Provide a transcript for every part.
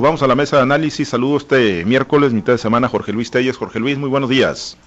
Vamos a la mesa de análisis. Saludo este miércoles, mitad de semana, Jorge Luis Telles. Jorge Luis, muy buenos días.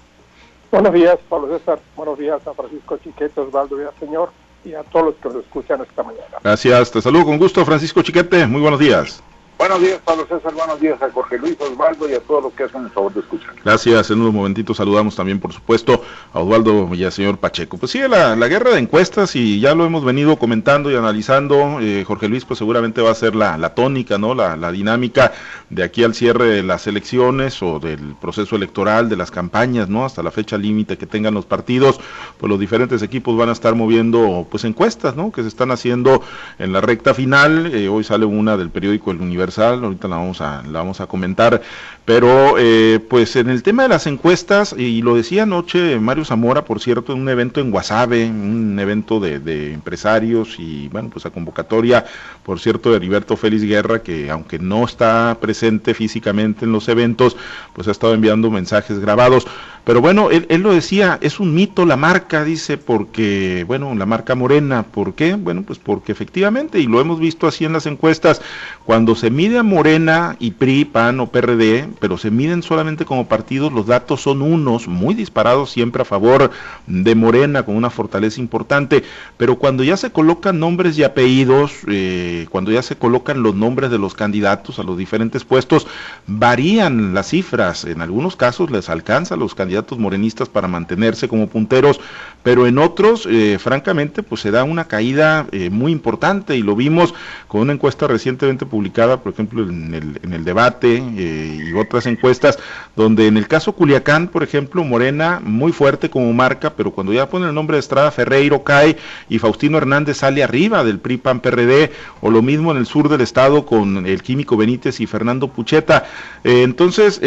Buenos días, Pablo César. Buenos días a Francisco Chiquete, Osvaldo Señor y a todos los que nos escuchan esta mañana. Gracias, te saludo con gusto, Francisco Chiquete. Muy buenos días. Buenos días, Pablo César. Buenos días a Jorge Luis Osvaldo y a todos los que hacen el favor de escuchar. Gracias. En unos momentitos saludamos también, por supuesto, a Osvaldo y al señor Pacheco. Pues sigue la, guerra de encuestas y ya lo hemos venido comentando y analizando. Eh, Jorge Luis, pues seguramente va a ser la, tónica, ¿no? La, dinámica de aquí al cierre de las elecciones o del proceso electoral, de las campañas, ¿no? Hasta la fecha límite que tengan los partidos, pues los diferentes equipos van a estar moviendo, pues encuestas, ¿no? Que se están haciendo en la recta final. Eh, hoy sale una del periódico El Ahorita la vamos a, la vamos a comentar, pero eh, pues en el tema de las encuestas, y lo decía anoche Mario Zamora, por cierto, en un evento en Guasave, un evento de, de empresarios y bueno, pues a convocatoria, por cierto, de Heriberto Félix Guerra, que aunque no está presente físicamente en los eventos, pues ha estado enviando mensajes grabados. Pero bueno, él, lo decía, es un mito la marca, dice, porque, bueno, la marca morena, ¿por qué? Bueno, pues porque efectivamente, y lo hemos visto así en las encuestas, cuando se mide a Morena y PRI, PAN o PRD, pero se miden solamente como partidos, los datos son unos, muy disparados siempre a favor de Morena, con una fortaleza importante, pero cuando ya se colocan nombres y apellidos, eh, cuando ya se colocan los nombres de los candidatos a los diferentes puestos, varían las cifras, en algunos casos les alcanza a los candidatos candidatos morenistas para mantenerse como punteros, pero en otros, eh, francamente, pues se da una caída eh, muy importante y lo vimos con una encuesta recientemente publicada, por ejemplo, en el, en el debate eh, y otras encuestas, donde en el caso Culiacán, por ejemplo, Morena muy fuerte como marca, pero cuando ya pone el nombre de Estrada Ferreiro cae y Faustino Hernández sale arriba del PRI PAN PRD, o lo mismo en el sur del estado con el químico Benítez y Fernando Pucheta. entonces,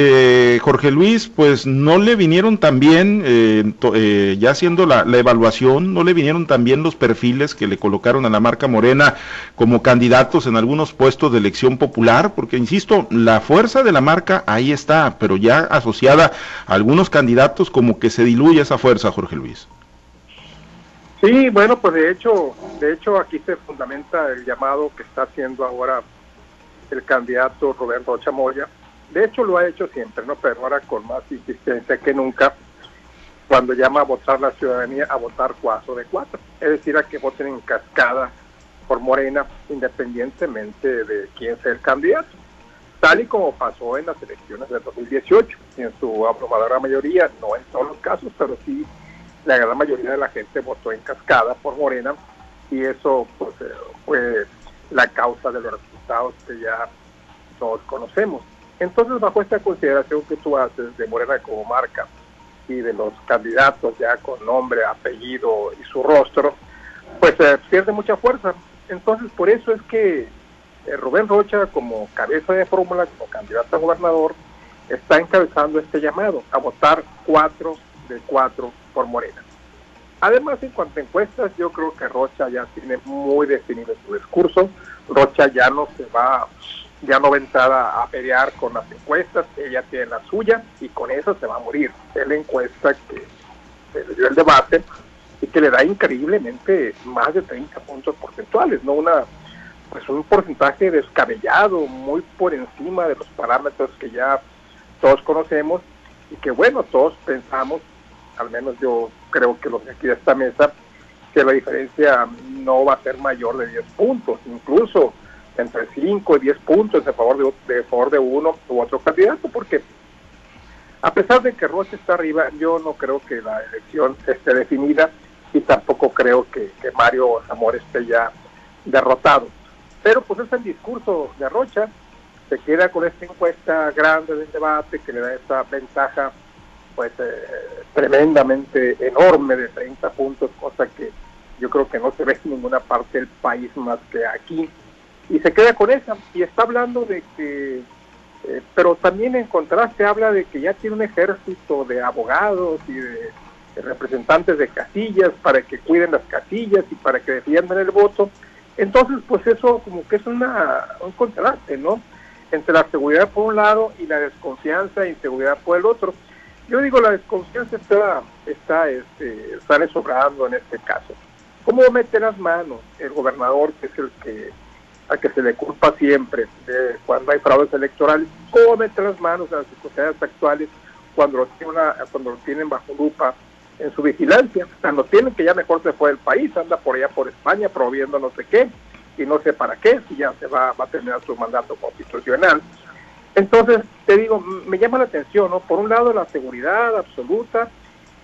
Jorge Luis, pues no le vinieron vinieron también, eh, eh, ya haciendo la, evaluación, no le vinieron también los perfiles que le colocaron a la marca Morena como candidatos en algunos puestos de elección popular, porque insisto, la fuerza de la marca ahí está, pero ya asociada a algunos candidatos como que se diluye esa fuerza, Jorge Luis. Sí, bueno, pues de hecho, de hecho aquí se fundamenta el llamado que está haciendo ahora el candidato Roberto Chamoya de hecho, lo ha hecho siempre, ¿no? Pero ahora con más insistencia que nunca, cuando llama a votar la ciudadanía a votar cuatro de cuatro. Es decir, a que voten en cascada por Morena, independientemente de quién sea el candidato. Tal y como pasó en las elecciones del 2018, en su abrumadora mayoría, no en todos los casos, pero sí la gran mayoría de la gente votó en cascada por Morena y eso pues, eh, fue la causa de los resultados que ya todos conocemos. Entonces, bajo esta consideración que tú haces de Morena como marca y de los candidatos ya con nombre, apellido y su rostro, pues eh, pierde mucha fuerza. Entonces, por eso es que eh, Rubén Rocha, como cabeza de fórmula, como candidato a gobernador, está encabezando este llamado a votar cuatro de cuatro por Morena. Además, en cuanto a encuestas, yo creo que Rocha ya tiene muy definido su discurso. Rocha ya no se va ya no va a a pelear con las encuestas, ella tiene la suya y con eso se va a morir. Es la encuesta que se le dio el debate y que le da increíblemente más de 30 puntos porcentuales, no una pues un porcentaje descabellado, muy por encima de los parámetros que ya todos conocemos y que bueno, todos pensamos, al menos yo creo que los de aquí de esta mesa, que la diferencia no va a ser mayor de 10 puntos, incluso entre 5 y 10 puntos a favor de, de, favor de uno u otro candidato, porque a pesar de que Rocha está arriba, yo no creo que la elección esté definida y tampoco creo que, Mario Zamora esté ya derrotado. Pero pues es el discurso de Rocha, se queda con esta encuesta grande del debate que le da esta ventaja pues eh, tremendamente enorme de 30 puntos, cosa que yo creo que no se ve en ninguna parte del país más que aquí y se queda con esa y está hablando de que eh, pero también en contraste habla de que ya tiene un ejército de abogados y de, representantes de casillas para que cuiden las casillas y para que defiendan el voto. Entonces pues eso como que es una un contraste no entre la seguridad por un lado y la desconfianza e inseguridad por el otro. Yo digo la desconfianza está está este sale sobrando en este caso. Cómo mete las manos el gobernador que es el que a que se le culpa siempre de cuando hay fraudes electorales, cómo mete las manos en las circunstancias actuales cuando lo, tiene cuando lo tienen bajo lupa en su vigilancia. Cuando tienen que ya mejor se fue del país, anda por allá por España prohibiendo no sé qué, y no sé para qué, si ya se va, va a terminar su mandato constitucional. Entonces, te digo, me llama la atención, ¿no? Por un lado, la seguridad absoluta,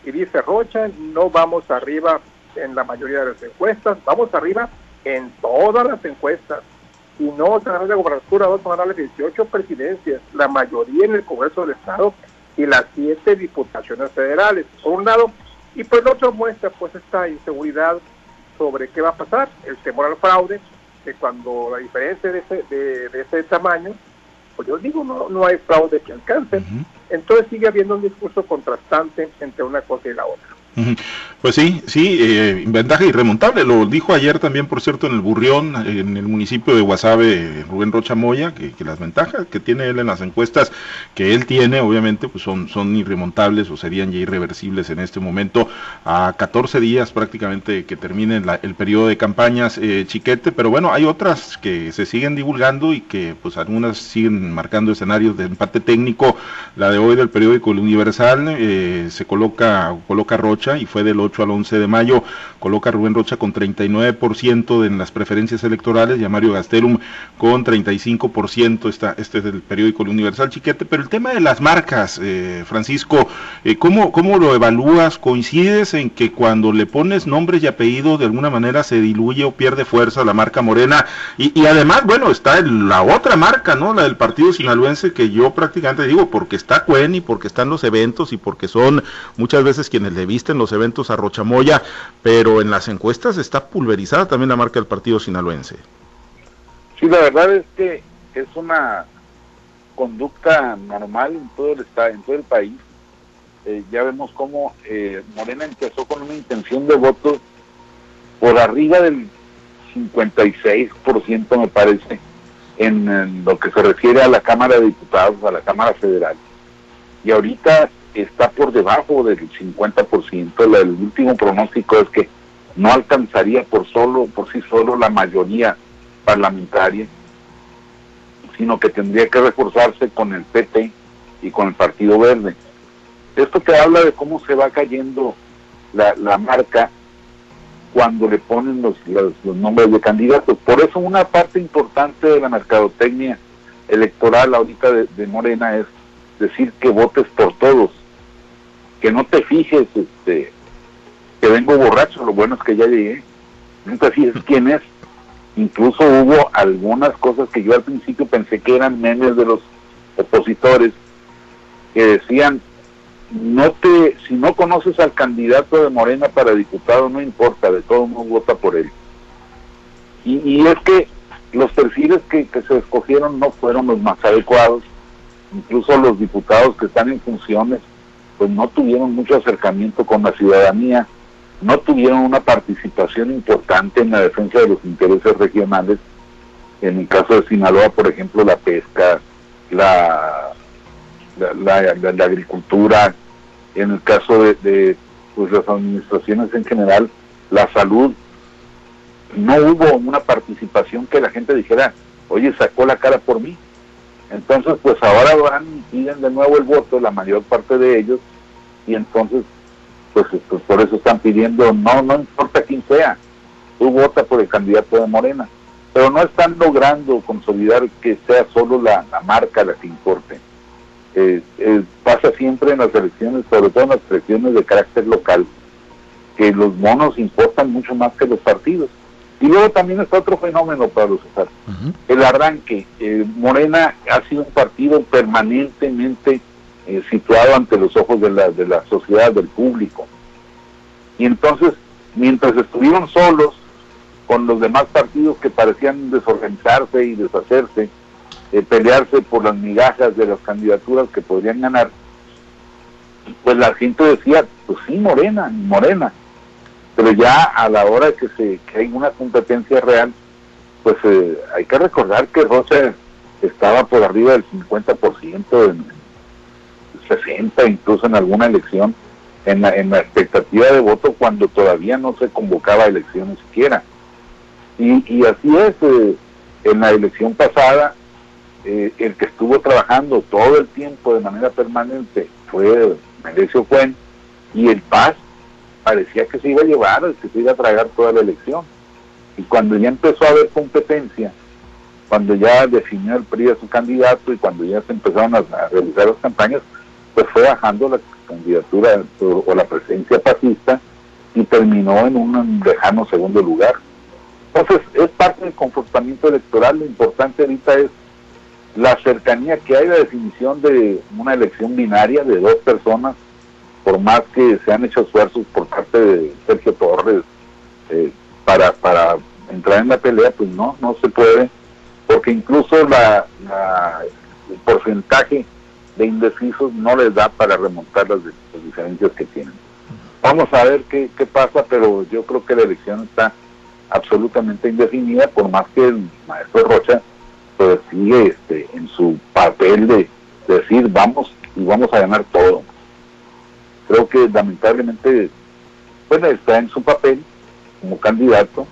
y dice Rocha, no vamos arriba en la mayoría de las encuestas, vamos arriba en todas las encuestas. Y no ganar la gobernatura, vamos a ganar 18 presidencias, la mayoría en el Congreso del Estado y las 7 diputaciones federales, por un lado. Y por el otro muestra pues esta inseguridad sobre qué va a pasar, el temor al fraude, que cuando la diferencia de ese, de, ese tamaño, pues yo digo, no, no hay fraude que alcance. Entonces sigue habiendo un discurso contrastante entre una cosa y la otra. Pues sí, sí, eh, ventaja irremontable. Lo dijo ayer también, por cierto, en el Burrión, en el municipio de Guasave, Rubén Rocha Moya, que, las ventajas que tiene él en las encuestas que él tiene, obviamente, pues son, son irremontables o serían ya irreversibles en este momento, a 14 días prácticamente que termine el periodo de campañas, eh, chiquete. Pero bueno, hay otras que se siguen divulgando y que, pues, algunas siguen marcando escenarios de empate técnico. La de hoy del periódico El Universal eh, se coloca, coloca Rocha y fue del 8 al 11 de mayo. Coloca Rubén Rocha con 39% en las preferencias electorales y a Mario Gastelum con 35%. Está, este es del periódico El Universal Chiquete. Pero el tema de las marcas, eh, Francisco, eh, ¿cómo, ¿cómo lo evalúas? ¿Coincides en que cuando le pones nombres y apellidos de alguna manera se diluye o pierde fuerza la marca morena? Y, y además, bueno, está la otra marca, ¿no? La del partido sinaloense que yo prácticamente digo, porque está Cuen y porque están los eventos y porque son muchas veces quienes le visten en los eventos a Rochamoya, pero en las encuestas está pulverizada también la marca del partido sinaloense. Sí, la verdad es que es una conducta normal en todo el, en todo el país. Eh, ya vemos cómo eh, Morena empezó con una intención de voto por arriba del 56%, me parece, en, lo que se refiere a la Cámara de Diputados, a la Cámara Federal. Y ahorita está por debajo del 50%. El último pronóstico es que no alcanzaría por solo por sí solo la mayoría parlamentaria, sino que tendría que reforzarse con el PT y con el Partido Verde. Esto te habla de cómo se va cayendo la, la marca cuando le ponen los, los, nombres de candidatos. Por eso una parte importante de la mercadotecnia electoral ahorita de Morena es decir que votes por todos que no te fijes este que vengo borracho, lo bueno es que ya llegué, no te fijes quién es. Incluso hubo algunas cosas que yo al principio pensé que eran memes de los opositores que decían no te si no conoces al candidato de Morena para diputado no importa, de todo mundo vota por él. Y, es que los perfiles que, que se escogieron no fueron los más adecuados, incluso los diputados que están en funciones pues no tuvieron mucho acercamiento con la ciudadanía, no tuvieron una participación importante en la defensa de los intereses regionales. En el caso de Sinaloa, por ejemplo, la pesca, la, la, agricultura, en el caso de, pues, las administraciones en general, la salud, no hubo una participación que la gente dijera, oye, sacó la cara por mí. Entonces, pues ahora van y piden de nuevo el voto, la mayor parte de ellos, y entonces pues, pues, por eso están pidiendo no no importa quién sea tú vota por el candidato de Morena. Pero no están logrando consolidar que sea solo la, marca la que importe. Eh, eh, pasa siempre en las elecciones sobre todo en las elecciones de carácter local que los monos importan mucho más que los partidos. Y luego también está otro fenómeno para los el arranque. Eh, Morena ha sido un partido permanentemente eh, situado ante los ojos de la, de la sociedad, del público. Y entonces, mientras estuvieron solos con los demás partidos que parecían desorganizarse y deshacerse, eh, pelearse por las migajas de las candidaturas que podrían ganar, pues la gente decía, pues sí, Morena, Morena. Pero ya a la hora que, se, que hay una competencia real, pues eh, hay que recordar que Rosa estaba por arriba del 50% en, 60, incluso en alguna elección, en la, en la expectativa de voto cuando todavía no se convocaba elecciones siquiera. Y, y así es, eh, En la elección pasada, eh, el que estuvo trabajando todo el tiempo de manera permanente fue Merecio Cuen y el Paz parecía que se iba a llevar, que se iba a tragar toda la elección. Y cuando ya empezó a haber competencia, cuando ya definió el PRI a su candidato y cuando ya se empezaron a, realizar las campañas, pues fue bajando la candidatura o, la presencia fascista y terminó en un lejano segundo lugar. Entonces, es parte del comportamiento electoral. Lo importante ahorita es la cercanía que hay, la definición de una elección binaria de dos personas, por más que se han hecho esfuerzos por parte de Sergio Torres eh, para, para entrar en la pelea, pues no, no se puede, porque incluso la, el porcentaje de indecisos no les da para remontar las, diferencias que tienen. Vamos a ver qué, qué pasa, pero yo creo que la elección está absolutamente indefinida, por más que el maestro Rocha pues, sigue este, en su papel de, decir vamos y vamos a ganar todo. Creo que lamentablemente, bueno, está en su papel como candidato,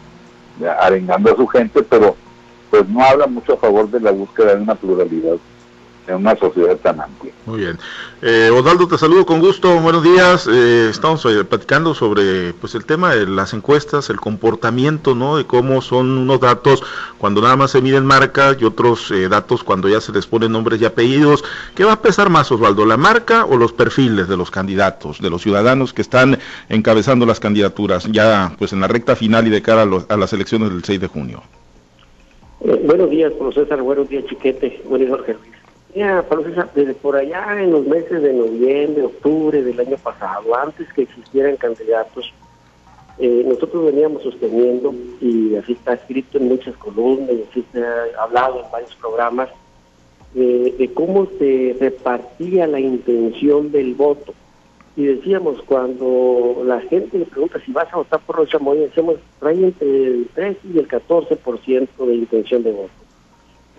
arengando a su gente, pero pues no habla mucho a favor de la búsqueda de una pluralidad en una sociedad tan amplia. Muy bien. Eh, Osvaldo, te saludo con gusto. Buenos días. Eh, estamos eh, platicando sobre pues el tema de las encuestas, el comportamiento, ¿no? De cómo son unos datos cuando nada más se miden marcas y otros eh, datos cuando ya se les ponen nombres y apellidos. ¿Qué va a pesar más, Osvaldo, la marca o los perfiles de los candidatos, de los ciudadanos que están encabezando las candidaturas ya pues en la recta final y de cara a, las elecciones del 6 de junio? buenos días, profesor Buenos días, Chiquete. Buenos días, Jorge Mira, desde por allá en los meses de noviembre, octubre del año pasado, antes que existieran candidatos, eh, nosotros veníamos sosteniendo, y así está escrito en muchas columnas, y así se ha hablado en varios programas, de cómo se repartía la intención del voto. Y decíamos, cuando la gente le pregunta si vas a votar por Rocha Moya, decíamos, trae entre el 3 y el 14% de intención de voto.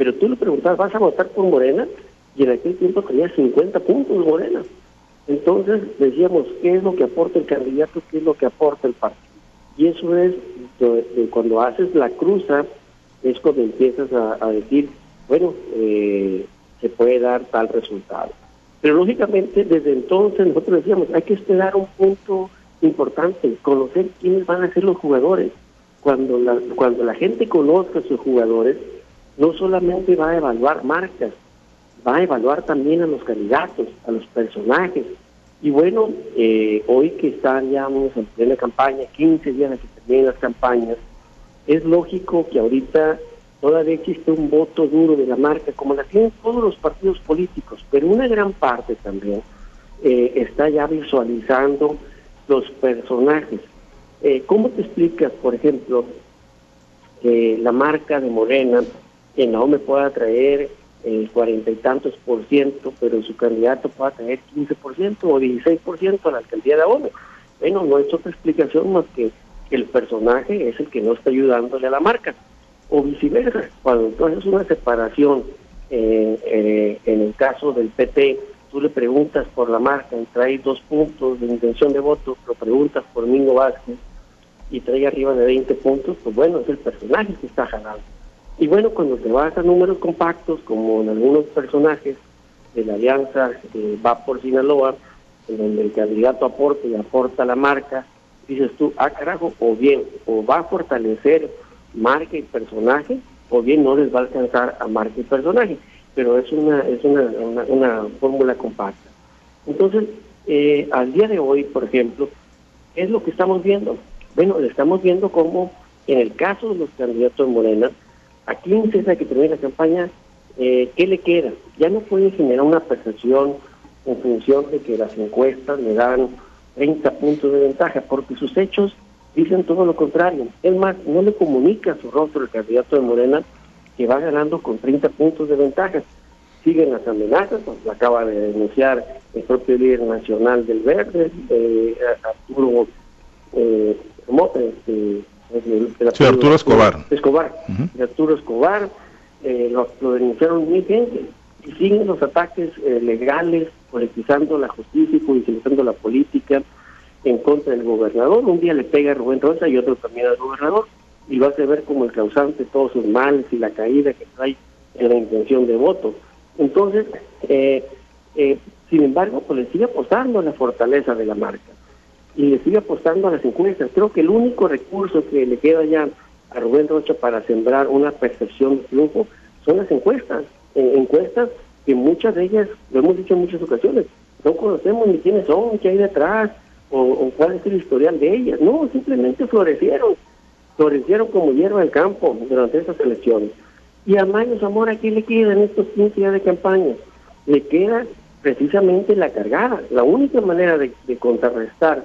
Pero tú le preguntabas, ¿vas a votar por Morena? Y en aquel tiempo tenía 50 puntos Morena. Entonces decíamos, ¿qué es lo que aporta el candidato? ¿Qué es lo que aporta el partido? Y eso es, cuando haces la cruza, es cuando empiezas a, decir, bueno, eh, se puede dar tal resultado. Pero lógicamente desde entonces nosotros decíamos, hay que esperar un punto importante, conocer quiénes van a ser los jugadores. Cuando la, cuando la gente conozca a sus jugadores, no solamente va a evaluar marcas, va a evaluar también a los candidatos, a los personajes. Y bueno, eh, hoy que están ya en plena campaña, 15 días de que terminen las campañas, es lógico que ahorita todavía existe un voto duro de la marca, como la tienen todos los partidos políticos, pero una gran parte también eh, está ya visualizando los personajes. Eh, ¿Cómo te explicas, por ejemplo, que la marca de Morena que no me pueda traer el cuarenta y tantos por ciento, pero su candidato pueda traer 15 por ciento o 16 por ciento a la alcaldía de Abono. Bueno, no es otra explicación más que el personaje es el que no está ayudándole a la marca. O viceversa, cuando entonces una separación, eh, eh, en el caso del PT, tú le preguntas por la marca y trae dos puntos de intención de voto, lo preguntas por Mingo Vázquez y trae arriba de 20 puntos, pues bueno, es el personaje que está jalando. Y bueno, cuando te vas a números compactos, como en algunos personajes de la alianza eh, va por Sinaloa, en donde el candidato aporta y aporta la marca, dices tú, ah carajo, o bien, o va a fortalecer marca y personaje, o bien no les va a alcanzar a marca y personaje, pero es una, es una, fórmula compacta. Entonces, eh, al día de hoy, por ejemplo, ¿qué es lo que estamos viendo? Bueno, estamos viendo cómo en el caso de los candidatos de Morena, a 15 días que termine la campaña, eh, ¿qué le queda? Ya no puede generar una percepción en función de que las encuestas le dan 30 puntos de ventaja, porque sus hechos dicen todo lo contrario. Es más, no le comunica su rostro el candidato de Morena que va ganando con 30 puntos de ventaja. Siguen las amenazas, pues, acaba de denunciar el propio líder nacional del Verde, eh, Arturo eh, este, Sí, Arturo Escobar. Escobar. Arturo Escobar, eh, lo, denunciaron muy gente. Y siguen los ataques eh, legales, politizando la justicia y judicializando la política en contra del gobernador. Un día le pega a Rubén Rosa y otro también al gobernador. y lo hace ver como el causante de todos sus males y la caída que trae en la intención de voto. Entonces, eh, eh, sin embargo, pues le sigue apostando a la fortaleza de la marca y le sigue apostando a las encuestas. Creo que el único recurso que le queda ya a Rubén Rocha para sembrar una percepción de triunfo son las encuestas. Encuestas que muchas de ellas, lo hemos dicho en muchas ocasiones, no conocemos ni quiénes son, qué hay detrás, o, cuál es el historial de ellas. No, simplemente florecieron, florecieron como hierba del campo durante estas elecciones. Y a Mayo Zamora, ¿qué le queda en estos 15 días de campaña? Le queda precisamente la cargada. La única manera de, contrarrestar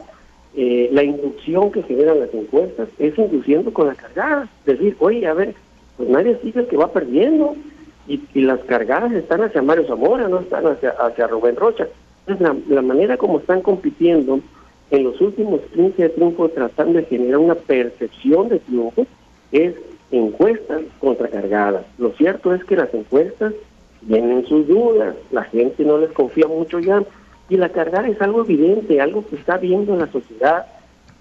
eh, la inducción que generan las encuestas es induciendo con la cargada. Decir, oye, a ver, pues nadie sigue el que va perdiendo. Y, las cargadas están hacia Mario Zamora, no están hacia, hacia Rubén Rocha. Entonces, la, manera como están compitiendo en los últimos 15 de triunfo, tratando de generar una percepción de triunfo, es encuestas contracargadas. Lo cierto es que las encuestas tienen sus dudas, la gente no les confía mucho ya, y la cargada es algo evidente, algo que está viendo en la sociedad,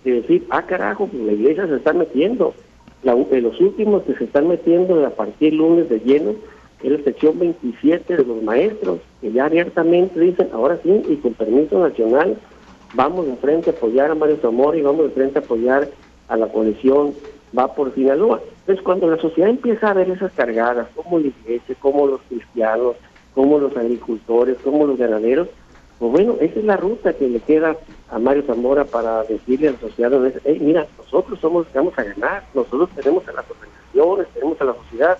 de decir, ah carajo, pues la iglesia se está metiendo. La, de los últimos que se están metiendo a partir del lunes de lleno es la sección 27 de los maestros, que ya abiertamente dicen, ahora sí, y con permiso nacional, vamos de frente a apoyar a Mario Zamora y vamos de frente a apoyar a la coalición Va por Sinaloa. Entonces, cuando la sociedad empieza a ver esas cargadas, como la iglesia, como los cristianos, como los agricultores, como los ganaderos, pues bueno, esa es la ruta que le queda a Mario Zamora para decirle a la sociedad, hey, mira, nosotros somos los que vamos a ganar, nosotros tenemos a las organizaciones, tenemos a la sociedad,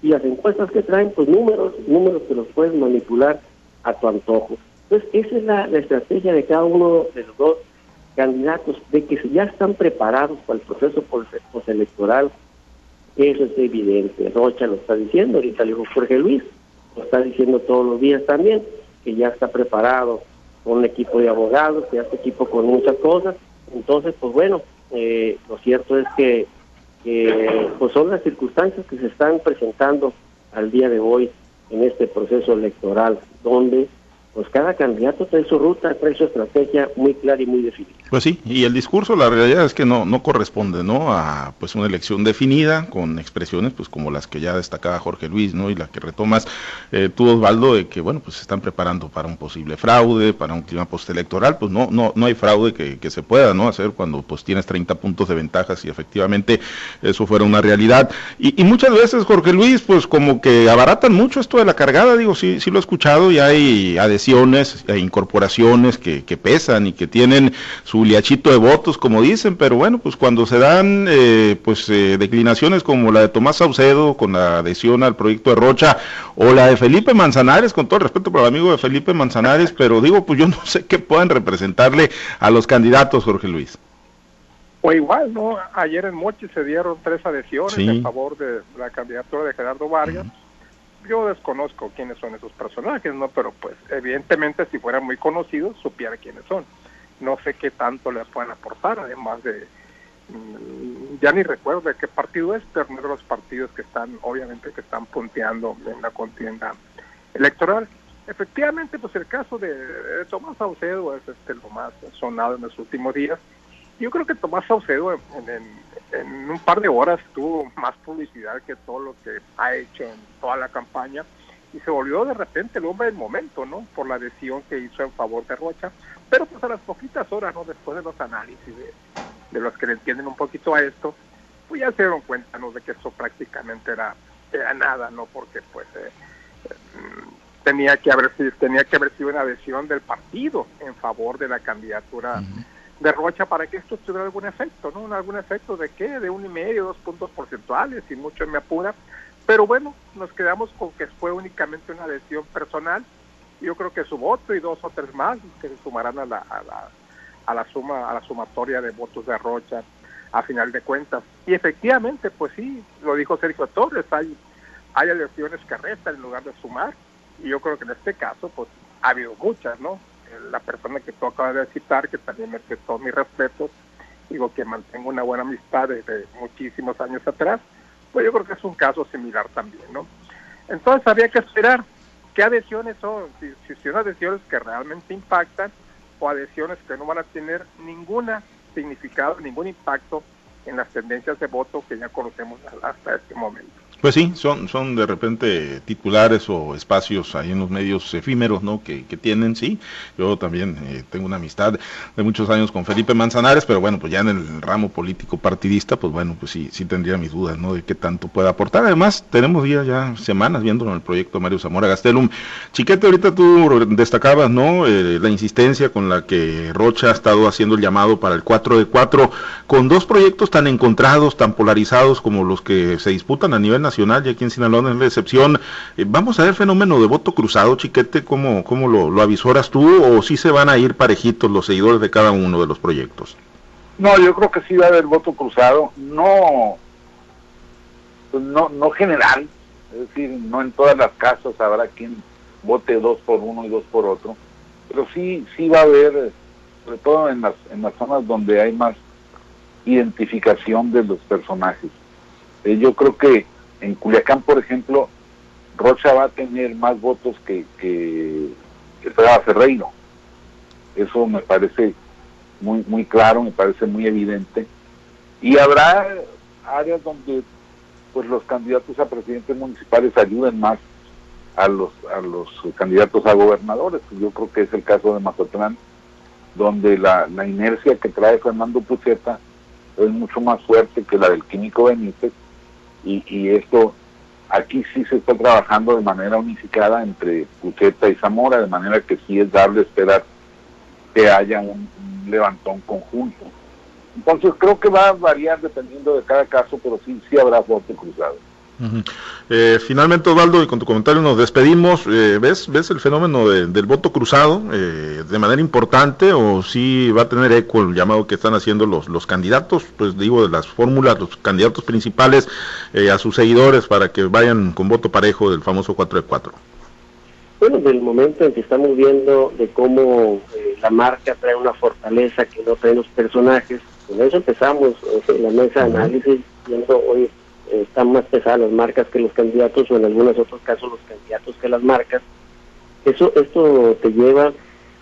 y las encuestas que traen, pues números, números que los puedes manipular a tu antojo. Entonces, esa es la, estrategia de cada uno de los dos candidatos, de que si ya están preparados para el proceso postelectoral, eso es evidente. Rocha lo está diciendo, ahorita le dijo Jorge Luis, lo está diciendo todos los días también, que ya está preparado un equipo de abogados, que ya está equipo con muchas cosas. Entonces, pues bueno, eh, lo cierto es que pues son las circunstancias que se están presentando al día de hoy en este proceso electoral, donde pues cada candidato trae su ruta, trae su estrategia muy clara y muy definida. Pues sí, y el discurso, la realidad es que no, no corresponde, ¿no? A pues una elección definida, con expresiones pues como las que ya destacaba Jorge Luis, ¿no? Y la que retomas eh, tú, Osvaldo, de que bueno, pues se están preparando para un posible fraude, para un clima postelectoral, pues no, no, no hay fraude que, que se pueda, ¿no? Hacer cuando pues tienes 30 puntos de ventajas y efectivamente eso fuera una realidad. Y, y muchas veces, Jorge Luis, pues como que abaratan mucho esto de la cargada, digo, sí, sí lo he escuchado y hay e incorporaciones que, pesan y que tienen su liachito de votos, como dicen, pero bueno, pues cuando se dan eh, pues eh, declinaciones como la de Tomás Saucedo con la adhesión al proyecto de Rocha o la de Felipe Manzanares, con todo el respeto para el amigo de Felipe Manzanares, pero digo, pues yo no sé qué pueden representarle a los candidatos, Jorge Luis. O igual, ¿no? Ayer en Mochi se dieron tres adhesiones en favor de la candidatura de Gerardo Vargas yo desconozco quiénes son esos personajes, ¿no? Pero pues evidentemente si fueran muy conocidos, supiera quiénes son. No sé qué tanto les pueden aportar, además de, mm, ya ni recuerdo de qué partido es, pero uno de los partidos que están, obviamente, que están punteando en la contienda electoral. Efectivamente, pues el caso de, Tomás Saucedo es este lo más sonado en los últimos días. Yo creo que Tomás Saucedo en, en un par de horas tuvo más publicidad que todo lo que ha hecho en toda la campaña y se volvió de repente el hombre del momento, ¿no? Por la decisión que hizo en favor de Rocha. Pero pues a las poquitas horas, ¿no? Después de los análisis de, los que le entienden un poquito a esto, pues ya se dieron cuenta, ¿no? De que eso prácticamente era, era nada, ¿no? Porque pues eh, eh, tenía que haber sido, tenía que haber sido una adhesión del partido en favor de la candidatura de Rocha para que esto tuviera algún efecto, ¿no? ¿Algún efecto de qué? De un y medio, dos puntos porcentuales, y mucho me apura. Pero bueno, nos quedamos con que fue únicamente una adhesión personal. Yo creo que su voto y dos o tres más que se sumarán a la, a la, a la suma, a la sumatoria de votos de Rocha a final de cuentas. Y efectivamente, pues sí, lo dijo Sergio Torres, hay, hay elecciones que restan en lugar de sumar. Y yo creo que en este caso, pues ha habido muchas, ¿no? la persona que tú acabas de citar, que también me prestó mis respetos, digo que mantengo una buena amistad desde muchísimos años atrás, pues yo creo que es un caso similar también, ¿no? Entonces habría que esperar qué adhesiones son, si, son adhesiones que realmente impactan o adhesiones que no van a tener ninguna significado, ningún impacto en las tendencias de voto que ya conocemos hasta este momento. Pues sí, son, son de repente titulares o espacios ahí en los medios efímeros, ¿no? Que, que tienen, sí. Yo también eh, tengo una amistad de muchos años con Felipe Manzanares, pero bueno, pues ya en el ramo político partidista, pues bueno, pues sí, sí tendría mis dudas, ¿no? De qué tanto puede aportar. Además, tenemos ya, ya semanas viéndolo en el proyecto Mario Zamora Gastelum. Chiquete, ahorita tú destacabas, ¿no? Eh, la insistencia con la que Rocha ha estado haciendo el llamado para el 4 de 4, con dos proyectos tan encontrados, tan polarizados como los que se disputan a nivel nacional nacional y aquí en Sinaloa es la excepción. Eh, vamos a ver fenómeno de voto cruzado, chiquete, ¿cómo, cómo lo, lo avisoras tú o si se van a ir parejitos los seguidores de cada uno de los proyectos? No, yo creo que sí va a haber voto cruzado, no, pues no, no general, es decir, no en todas las casas habrá quien vote dos por uno y dos por otro, pero sí, sí va a haber, sobre todo en las, en las zonas donde hay más identificación de los personajes. Eh, yo creo que en Culiacán, por ejemplo, Rocha va a tener más votos que, que, que Ferreiro. Eso me parece muy, muy claro, me parece muy evidente. Y habrá áreas donde pues los candidatos a presidentes municipales ayuden más a los a los candidatos a gobernadores. Yo creo que es el caso de Mazatlán, donde la, la inercia que trae Fernando Pucheta es mucho más fuerte que la del Químico Benítez y, y esto aquí sí se está trabajando de manera unificada entre Pucheta y Zamora, de manera que sí es darle esperar que haya un, levantón conjunto. Entonces creo que va a variar dependiendo de cada caso, pero sí, sí habrá voto cruzado. Uh -huh. eh, finalmente, Osvaldo, y con tu comentario nos despedimos. Eh, ¿ves, ¿Ves el fenómeno de, del voto cruzado eh, de manera importante o sí va a tener eco el llamado que están haciendo los, los candidatos? Pues digo, de las fórmulas, los candidatos principales eh, a sus seguidores para que vayan con voto parejo del famoso 4 de 4. Bueno, del momento en que estamos viendo de cómo eh, la marca trae una fortaleza que no traen los personajes, con eso empezamos en la mesa de análisis, viendo hoy están más pesadas las marcas que los candidatos o en algunos otros casos los candidatos que las marcas. Eso esto te lleva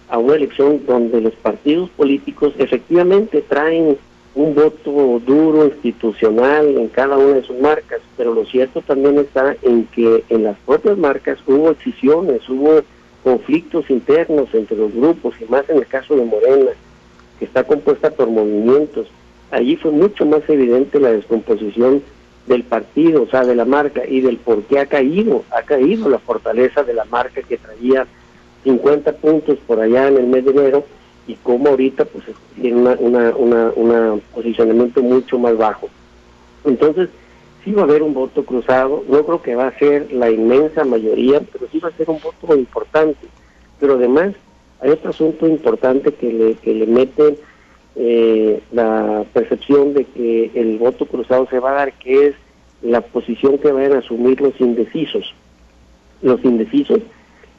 a una elección donde los partidos políticos efectivamente traen un voto duro institucional en cada una de sus marcas, pero lo cierto también está en que en las propias marcas hubo excisiones, hubo conflictos internos entre los grupos y más en el caso de Morena, que está compuesta por movimientos. Allí fue mucho más evidente la descomposición del partido, o sea, de la marca y del por qué ha caído, ha caído la fortaleza de la marca que traía 50 puntos por allá en el mes de enero y como ahorita pues tiene una, una, una, una, posicionamiento mucho más bajo. Entonces, sí va a haber un voto cruzado, no creo que va a ser la inmensa mayoría, pero sí va a ser un voto importante. Pero además, hay otro asunto importante que le, que le mete eh, la percepción de que el voto cruzado se va a dar, que es la posición que vayan a asumir los indecisos. Los indecisos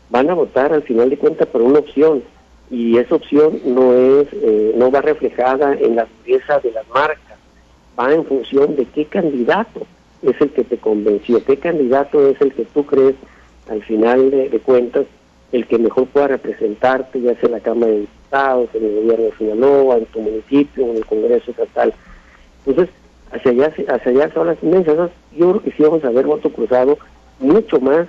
van a votar al final de cuentas por una opción y esa opción no es eh, no va reflejada en la dureza de las marcas, va en función de qué candidato es el que te convenció, qué candidato es el que tú crees al final de, de cuentas el que mejor pueda representarte, ya sea la Cámara de Diputados, en el gobierno de Sinaloa, en tu municipio, en el Congreso estatal. Entonces, hacia allá, hacia allá son las inmensas. Yo creo que sí vamos a ver voto cruzado mucho más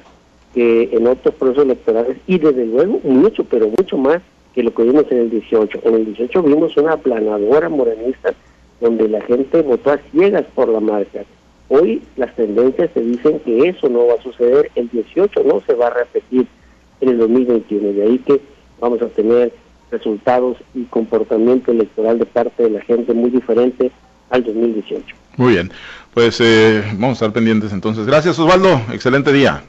que en otros procesos electorales y desde luego mucho, pero mucho más que lo que vimos en el 18. En el 18 vimos una aplanadora morenista donde la gente votó a ciegas por la marca. Hoy las tendencias te dicen que eso no va a suceder, el 18 no se va a repetir en el 2021. De ahí que vamos a tener resultados y comportamiento electoral de parte de la gente muy diferente al 2018. Muy bien, pues eh, vamos a estar pendientes entonces. Gracias Osvaldo, excelente día.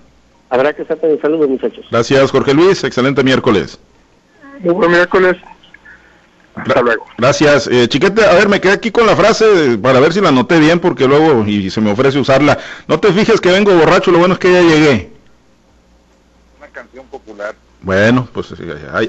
Habrá que estar en saludos muchachos. Gracias Jorge Luis, excelente miércoles. Muy buen miércoles. Hasta luego. Gracias. Eh, chiquete, a ver, me quedé aquí con la frase para ver si la anoté bien porque luego y se me ofrece usarla. No te fijes que vengo borracho, lo bueno es que ya llegué. Una canción popular. Bueno, pues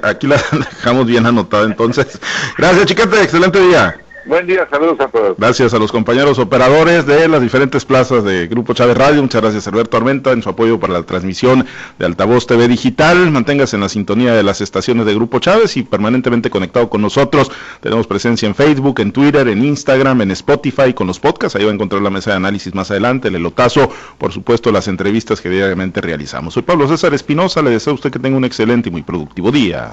aquí la dejamos bien anotada entonces. Gracias, chiquete, excelente día. Buen día, saludos a todos. Gracias a los compañeros operadores de las diferentes plazas de Grupo Chávez Radio. Muchas gracias Alberto Armenta en su apoyo para la transmisión de Altavoz TV Digital. Manténgase en la sintonía de las estaciones de Grupo Chávez y permanentemente conectado con nosotros. Tenemos presencia en Facebook, en Twitter, en Instagram, en Spotify con los podcasts. Ahí va a encontrar la mesa de análisis más adelante, el elotazo, por supuesto las entrevistas que diariamente realizamos. Soy Pablo César Espinosa. Le deseo a usted que tenga un excelente y muy productivo día.